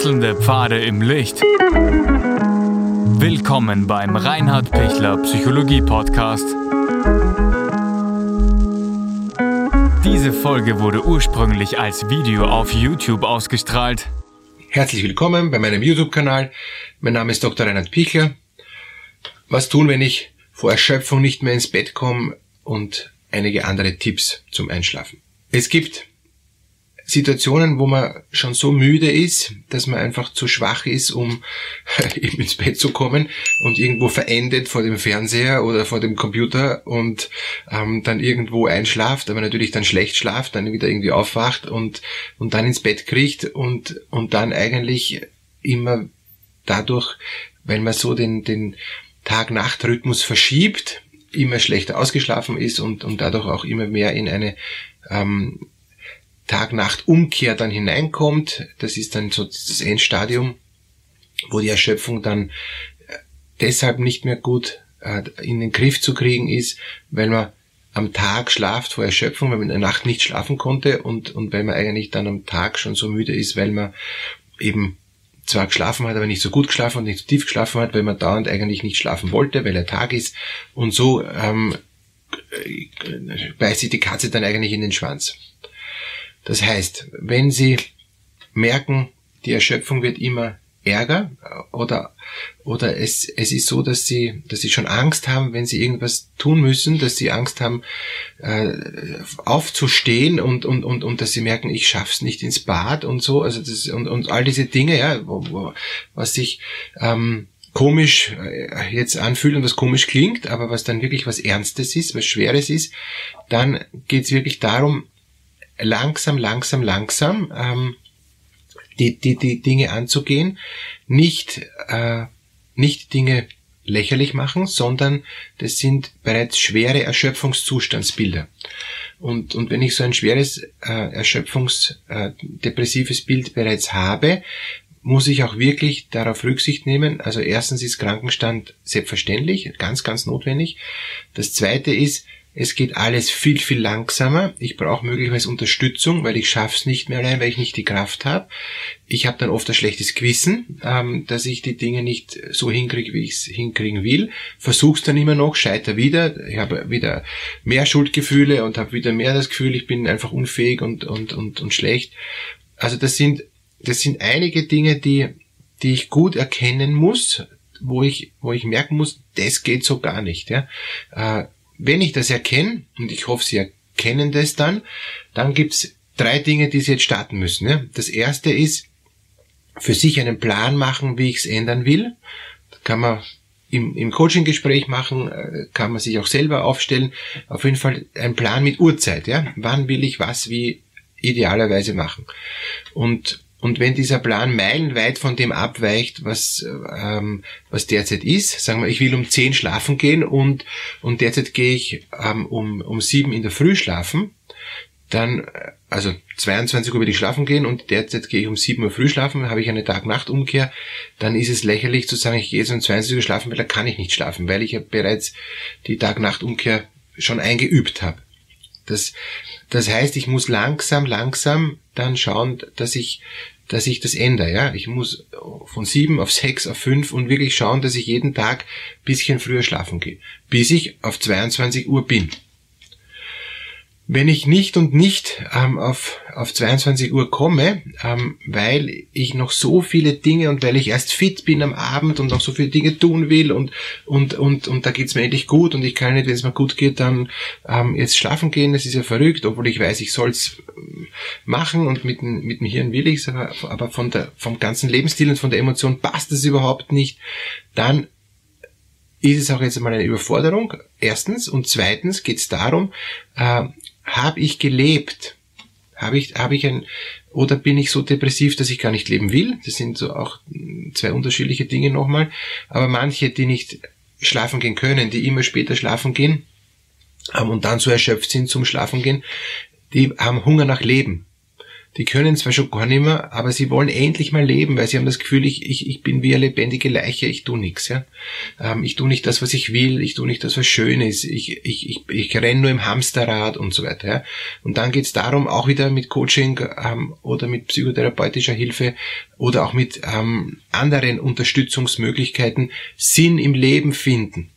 Wechselnde Pfade im Licht. Willkommen beim Reinhard Pichler Psychologie Podcast. Diese Folge wurde ursprünglich als Video auf YouTube ausgestrahlt. Herzlich willkommen bei meinem YouTube-Kanal. Mein Name ist Dr. Reinhard Pichler. Was tun, wenn ich vor Erschöpfung nicht mehr ins Bett komme und einige andere Tipps zum Einschlafen. Es gibt Situationen, wo man schon so müde ist, dass man einfach zu schwach ist, um eben ins Bett zu kommen und irgendwo verendet vor dem Fernseher oder vor dem Computer und ähm, dann irgendwo einschlaft, aber natürlich dann schlecht schlaft, dann wieder irgendwie aufwacht und, und dann ins Bett kriegt und, und dann eigentlich immer dadurch, weil man so den, den Tag-Nacht-Rhythmus verschiebt, immer schlechter ausgeschlafen ist und, und dadurch auch immer mehr in eine ähm, Tag-Nacht-Umkehr dann hineinkommt. Das ist dann so das Endstadium, wo die Erschöpfung dann äh, deshalb nicht mehr gut äh, in den Griff zu kriegen ist, weil man am Tag schlaft vor Erschöpfung, weil man in der Nacht nicht schlafen konnte und, und weil man eigentlich dann am Tag schon so müde ist, weil man eben zwar geschlafen hat, aber nicht so gut geschlafen und nicht so tief geschlafen hat, weil man dauernd eigentlich nicht schlafen wollte, weil er Tag ist. Und so ähm, äh, beißt sich die Katze dann eigentlich in den Schwanz. Das heißt, wenn Sie merken, die Erschöpfung wird immer ärger oder oder es, es ist so, dass sie dass sie schon Angst haben, wenn sie irgendwas tun müssen, dass sie Angst haben äh, aufzustehen und und und und dass sie merken, ich schaff's nicht ins Bad und so, also das und und all diese Dinge, ja, wo, wo, was sich ähm, komisch äh, jetzt anfühlt und was komisch klingt, aber was dann wirklich was Ernstes ist, was Schweres ist, dann geht's wirklich darum, langsam, langsam, langsam ähm, die, die, die Dinge anzugehen, nicht, äh, nicht Dinge lächerlich machen, sondern das sind bereits schwere Erschöpfungszustandsbilder. Und, und wenn ich so ein schweres äh, erschöpfungsdepressives äh, Bild bereits habe, muss ich auch wirklich darauf Rücksicht nehmen. Also erstens ist Krankenstand selbstverständlich, ganz, ganz notwendig. Das zweite ist, es geht alles viel, viel langsamer. Ich brauche möglicherweise Unterstützung, weil ich schaff's nicht mehr allein, weil ich nicht die Kraft habe. Ich habe dann oft ein schlechtes Gewissen, ähm, dass ich die Dinge nicht so hinkriege, wie ich es hinkriegen will. Versuch's dann immer noch, scheiter wieder. Ich habe wieder mehr Schuldgefühle und habe wieder mehr das Gefühl, ich bin einfach unfähig und, und, und, und schlecht. Also das sind, das sind einige Dinge, die, die ich gut erkennen muss, wo ich, wo ich merken muss, das geht so gar nicht. Ja? Äh, wenn ich das erkenne, und ich hoffe, Sie erkennen das dann, dann gibt's drei Dinge, die Sie jetzt starten müssen. Ja? Das erste ist, für sich einen Plan machen, wie ich es ändern will. Das kann man im, im Coaching-Gespräch machen, äh, kann man sich auch selber aufstellen. Auf jeden Fall ein Plan mit Uhrzeit. Ja? Wann will ich was wie idealerweise machen? Und und wenn dieser Plan meilenweit von dem abweicht, was, ähm, was derzeit ist, sagen wir, ich will um 10 schlafen gehen und, und derzeit gehe ich ähm, um, um 7 in der Früh schlafen, dann, äh, also 22 Uhr will ich schlafen gehen und derzeit gehe ich um 7 Uhr früh schlafen, habe ich eine Tag-Nacht-Umkehr, dann ist es lächerlich zu sagen, ich gehe jetzt um 22 Uhr schlafen, weil da kann ich nicht schlafen, weil ich ja bereits die Tag-Nacht-Umkehr schon eingeübt habe. Das, das heißt, ich muss langsam, langsam dann schauen, dass ich, dass ich das ändere. Ja, ich muss von sieben auf sechs auf fünf und wirklich schauen, dass ich jeden Tag bisschen früher schlafen gehe, bis ich auf 22 Uhr bin. Wenn ich nicht und nicht ähm, auf, auf 22 Uhr komme, ähm, weil ich noch so viele Dinge und weil ich erst fit bin am Abend und noch so viele Dinge tun will und, und, und, und da geht's mir endlich gut und ich kann nicht, wenn es mir gut geht, dann ähm, jetzt schlafen gehen, das ist ja verrückt, obwohl ich weiß, ich soll's ähm, machen und mit, mit dem Hirn will ich's, aber, aber von der, vom ganzen Lebensstil und von der Emotion passt es überhaupt nicht, dann ist es auch jetzt einmal eine Überforderung, erstens. Und zweitens geht es darum, äh, habe ich gelebt? Habe ich, habe ich ein, oder bin ich so depressiv, dass ich gar nicht leben will? Das sind so auch zwei unterschiedliche Dinge nochmal. Aber manche, die nicht schlafen gehen können, die immer später schlafen gehen, und dann so erschöpft sind zum Schlafen gehen, die haben Hunger nach Leben. Die können zwar schon gar nicht mehr, aber sie wollen endlich mal leben, weil sie haben das Gefühl, ich, ich, ich bin wie eine lebendige Leiche, ich tu nichts. Ja? Ähm, ich tu nicht das, was ich will, ich tu nicht das, was schön ist, ich, ich, ich, ich renne nur im Hamsterrad und so weiter. Ja? Und dann geht's darum, auch wieder mit Coaching ähm, oder mit psychotherapeutischer Hilfe oder auch mit ähm, anderen Unterstützungsmöglichkeiten Sinn im Leben finden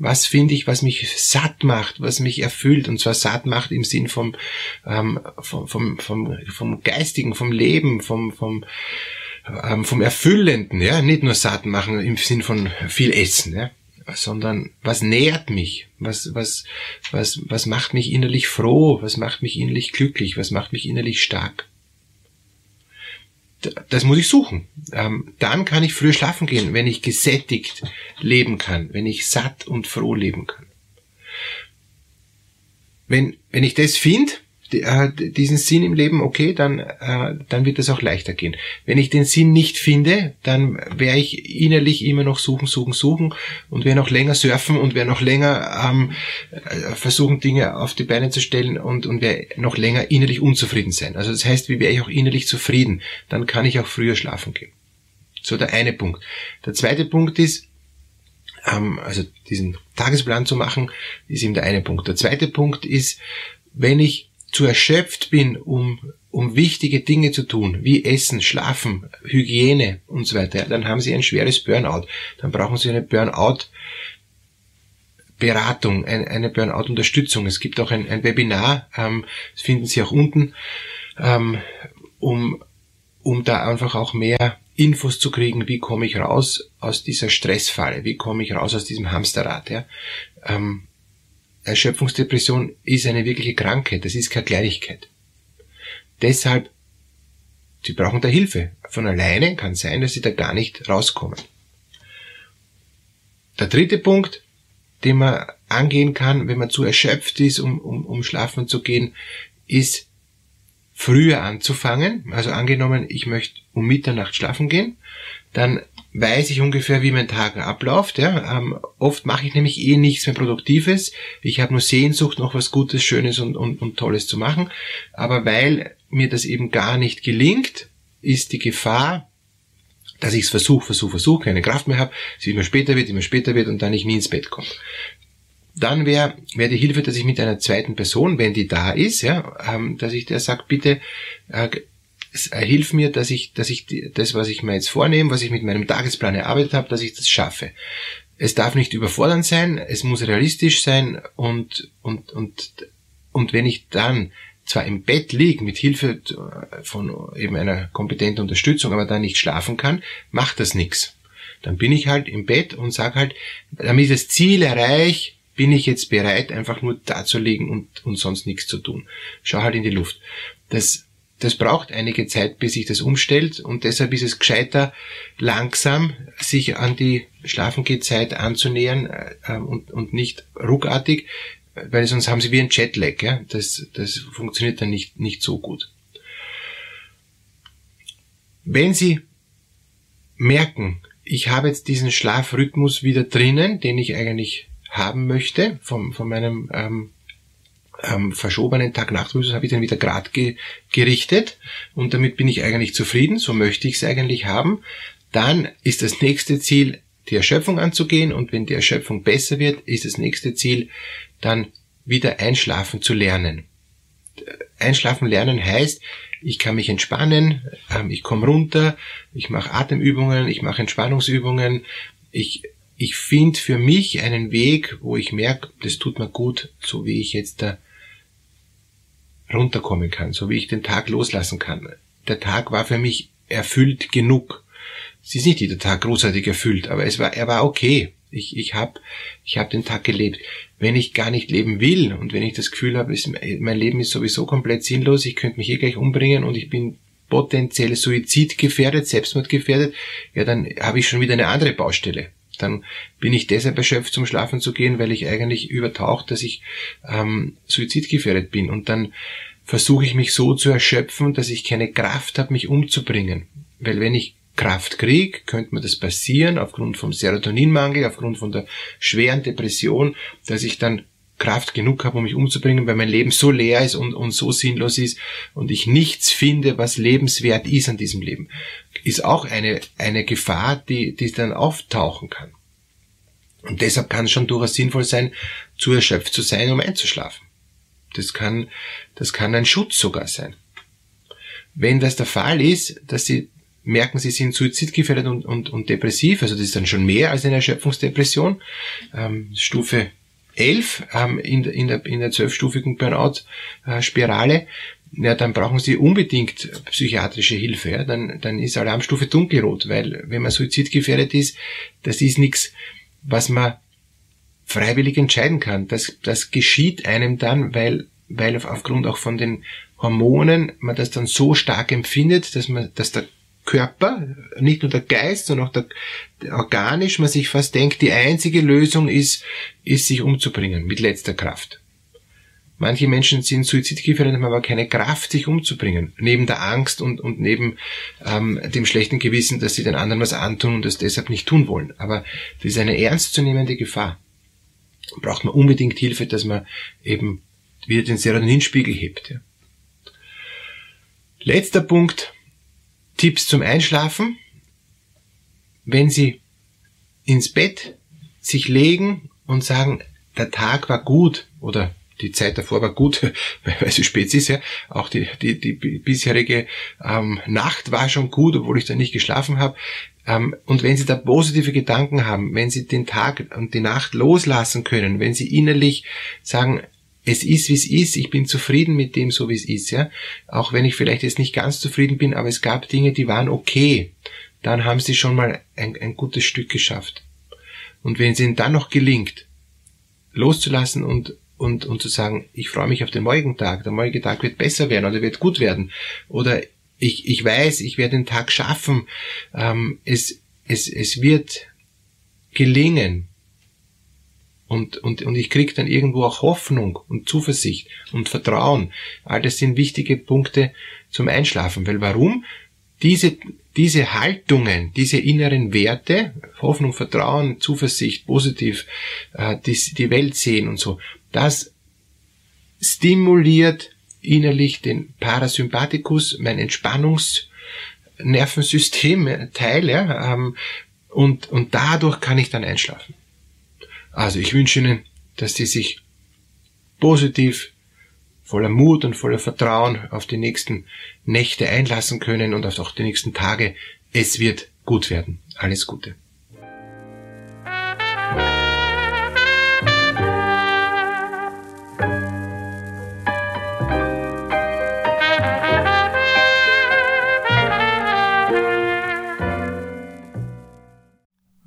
was finde ich, was mich satt macht, was mich erfüllt, und zwar satt macht im Sinn vom, ähm, vom, vom, vom, vom Geistigen, vom Leben, vom, vom, ähm, vom Erfüllenden, ja, nicht nur satt machen im Sinn von viel Essen, ja, sondern was nährt mich, was, was, was, was macht mich innerlich froh, was macht mich innerlich glücklich, was macht mich innerlich stark das muss ich suchen. Ähm, dann kann ich früher schlafen gehen, wenn ich gesättigt leben kann, wenn ich satt und froh leben kann. Wenn, wenn ich das finde, diesen Sinn im Leben, okay, dann, äh, dann wird es auch leichter gehen. Wenn ich den Sinn nicht finde, dann werde ich innerlich immer noch suchen, suchen, suchen und werde noch länger surfen und werde noch länger ähm, äh, versuchen, Dinge auf die Beine zu stellen und, und werde noch länger innerlich unzufrieden sein. Also das heißt, wie wäre ich auch innerlich zufrieden? Dann kann ich auch früher schlafen gehen. So der eine Punkt. Der zweite Punkt ist, ähm, also diesen Tagesplan zu machen, ist eben der eine Punkt. Der zweite Punkt ist, wenn ich zu erschöpft bin, um, um wichtige Dinge zu tun, wie Essen, Schlafen, Hygiene und so weiter, dann haben Sie ein schweres Burnout. Dann brauchen Sie eine Burnout Beratung, eine Burnout-Unterstützung. Es gibt auch ein, ein Webinar, ähm, das finden Sie auch unten, ähm, um, um da einfach auch mehr Infos zu kriegen, wie komme ich raus aus dieser Stressfalle, wie komme ich raus aus diesem Hamsterrad. Ja? Ähm, Erschöpfungsdepression ist eine wirkliche Krankheit, das ist keine Kleinigkeit. Deshalb, Sie brauchen da Hilfe. Von alleine kann sein, dass Sie da gar nicht rauskommen. Der dritte Punkt, den man angehen kann, wenn man zu erschöpft ist, um, um, um schlafen zu gehen, ist früher anzufangen. Also angenommen, ich möchte um Mitternacht schlafen gehen, dann weiß ich ungefähr, wie mein Tag abläuft. Ja. Ähm, oft mache ich nämlich eh nichts mehr Produktives. Ich habe nur Sehnsucht, noch was Gutes, Schönes und, und, und Tolles zu machen. Aber weil mir das eben gar nicht gelingt, ist die Gefahr, dass ich es versuche, versuche, versuche, keine Kraft mehr habe, es immer später wird, immer später wird und dann ich nie ins Bett komme. Dann wäre wär die Hilfe, dass ich mit einer zweiten Person, wenn die da ist, ja, ähm, dass ich der sagt, bitte äh, hilf mir, dass ich, dass ich das, was ich mir jetzt vornehme, was ich mit meinem Tagesplan erarbeitet habe, dass ich das schaffe. Es darf nicht überfordernd sein, es muss realistisch sein und, und, und, und wenn ich dann zwar im Bett liege mit Hilfe von eben einer kompetenten Unterstützung, aber dann nicht schlafen kann, macht das nichts. Dann bin ich halt im Bett und sage halt, damit ich das Ziel erreiche, bin ich jetzt bereit, einfach nur da zu liegen und, und sonst nichts zu tun. Schau halt in die Luft. Das das braucht einige Zeit, bis sich das umstellt und deshalb ist es gescheiter, langsam sich an die Schlafengehzeit anzunähern äh, und, und nicht ruckartig, weil sonst haben sie wie ein Jetlag. Ja? Das, das funktioniert dann nicht, nicht so gut. Wenn Sie merken, ich habe jetzt diesen Schlafrhythmus wieder drinnen, den ich eigentlich haben möchte, vom, von meinem ähm, ähm, verschobenen Tag-Nacht-Rhythmus habe ich dann wieder grad ge gerichtet und damit bin ich eigentlich zufrieden, so möchte ich es eigentlich haben. Dann ist das nächste Ziel, die Erschöpfung anzugehen und wenn die Erschöpfung besser wird, ist das nächste Ziel, dann wieder einschlafen zu lernen. Einschlafen lernen heißt, ich kann mich entspannen, ähm, ich komme runter, ich mache Atemübungen, ich mache Entspannungsübungen, ich ich finde für mich einen Weg, wo ich merke, das tut mir gut, so wie ich jetzt da runterkommen kann, so wie ich den Tag loslassen kann. Der Tag war für mich erfüllt genug. Es ist nicht jeder Tag großartig erfüllt, aber es war, er war okay. Ich, ich habe ich hab den Tag gelebt. Wenn ich gar nicht leben will und wenn ich das Gefühl habe, mein Leben ist sowieso komplett sinnlos, ich könnte mich hier gleich umbringen und ich bin potenziell suizidgefährdet, selbstmordgefährdet, ja, dann habe ich schon wieder eine andere Baustelle dann bin ich deshalb erschöpft, zum Schlafen zu gehen, weil ich eigentlich übertaucht, dass ich ähm, suizidgefährdet bin. Und dann versuche ich mich so zu erschöpfen, dass ich keine Kraft habe, mich umzubringen. Weil wenn ich Kraft kriege, könnte mir das passieren, aufgrund vom Serotoninmangel, aufgrund von der schweren Depression, dass ich dann Kraft genug habe, um mich umzubringen, weil mein Leben so leer ist und, und so sinnlos ist und ich nichts finde, was lebenswert ist an diesem Leben, ist auch eine, eine Gefahr, die, die dann auftauchen kann. Und deshalb kann es schon durchaus sinnvoll sein, zu erschöpft zu sein, um einzuschlafen. Das kann, das kann ein Schutz sogar sein. Wenn das der Fall ist, dass Sie merken, Sie sind suizidgefährdet und, und, und depressiv, also das ist dann schon mehr als eine Erschöpfungsdepression, ähm, Stufe 11 ähm, in, in der, in der zwölfstufigen Burnout-Spirale, ja, dann brauchen Sie unbedingt psychiatrische Hilfe. Ja? Dann, dann ist Alarmstufe dunkelrot, weil wenn man suizidgefährdet ist, das ist nichts, was man freiwillig entscheiden kann. Das, das geschieht einem dann, weil, weil aufgrund auch von den Hormonen man das dann so stark empfindet, dass man, dass der Körper, nicht nur der Geist, sondern auch der, der organisch, man sich fast denkt, die einzige Lösung ist, ist sich umzubringen mit letzter Kraft. Manche Menschen sind suizidgefährdet, haben aber keine Kraft, sich umzubringen. Neben der Angst und, und neben ähm, dem schlechten Gewissen, dass sie den anderen was antun und das deshalb nicht tun wollen. Aber das ist eine ernstzunehmende Gefahr. Braucht man unbedingt Hilfe, dass man eben wieder den Serotoninspiegel hebt. Ja. Letzter Punkt, Tipps zum Einschlafen. Wenn Sie ins Bett sich legen und sagen, der Tag war gut oder die Zeit davor war gut, weil es spät ist, ja. Auch die, die, die bisherige ähm, Nacht war schon gut, obwohl ich da nicht geschlafen habe. Ähm, und wenn Sie da positive Gedanken haben, wenn Sie den Tag und die Nacht loslassen können, wenn Sie innerlich sagen, es ist, wie es ist, ich bin zufrieden mit dem, so wie es ist, ja. Auch wenn ich vielleicht jetzt nicht ganz zufrieden bin, aber es gab Dinge, die waren okay. Dann haben sie schon mal ein, ein gutes Stück geschafft. Und wenn es ihnen dann noch gelingt, loszulassen und, und, und zu sagen, ich freue mich auf den morgigen Tag, der morgige Tag wird besser werden oder wird gut werden, oder ich, ich weiß, ich werde den Tag schaffen, ähm, es, es, es wird gelingen, und, und, und ich krieg dann irgendwo auch Hoffnung und Zuversicht und Vertrauen. All das sind wichtige Punkte zum Einschlafen. Weil warum? Diese, diese Haltungen, diese inneren Werte, Hoffnung, Vertrauen, Zuversicht, positiv, äh, die, die Welt sehen und so, das stimuliert innerlich den Parasympathikus, mein Entspannungsnervensystem äh, Teil, ja, ähm, und, und dadurch kann ich dann einschlafen. Also ich wünsche Ihnen, dass Sie sich positiv, voller Mut und voller Vertrauen auf die nächsten Nächte einlassen können und auch die nächsten Tage. Es wird gut werden. Alles Gute.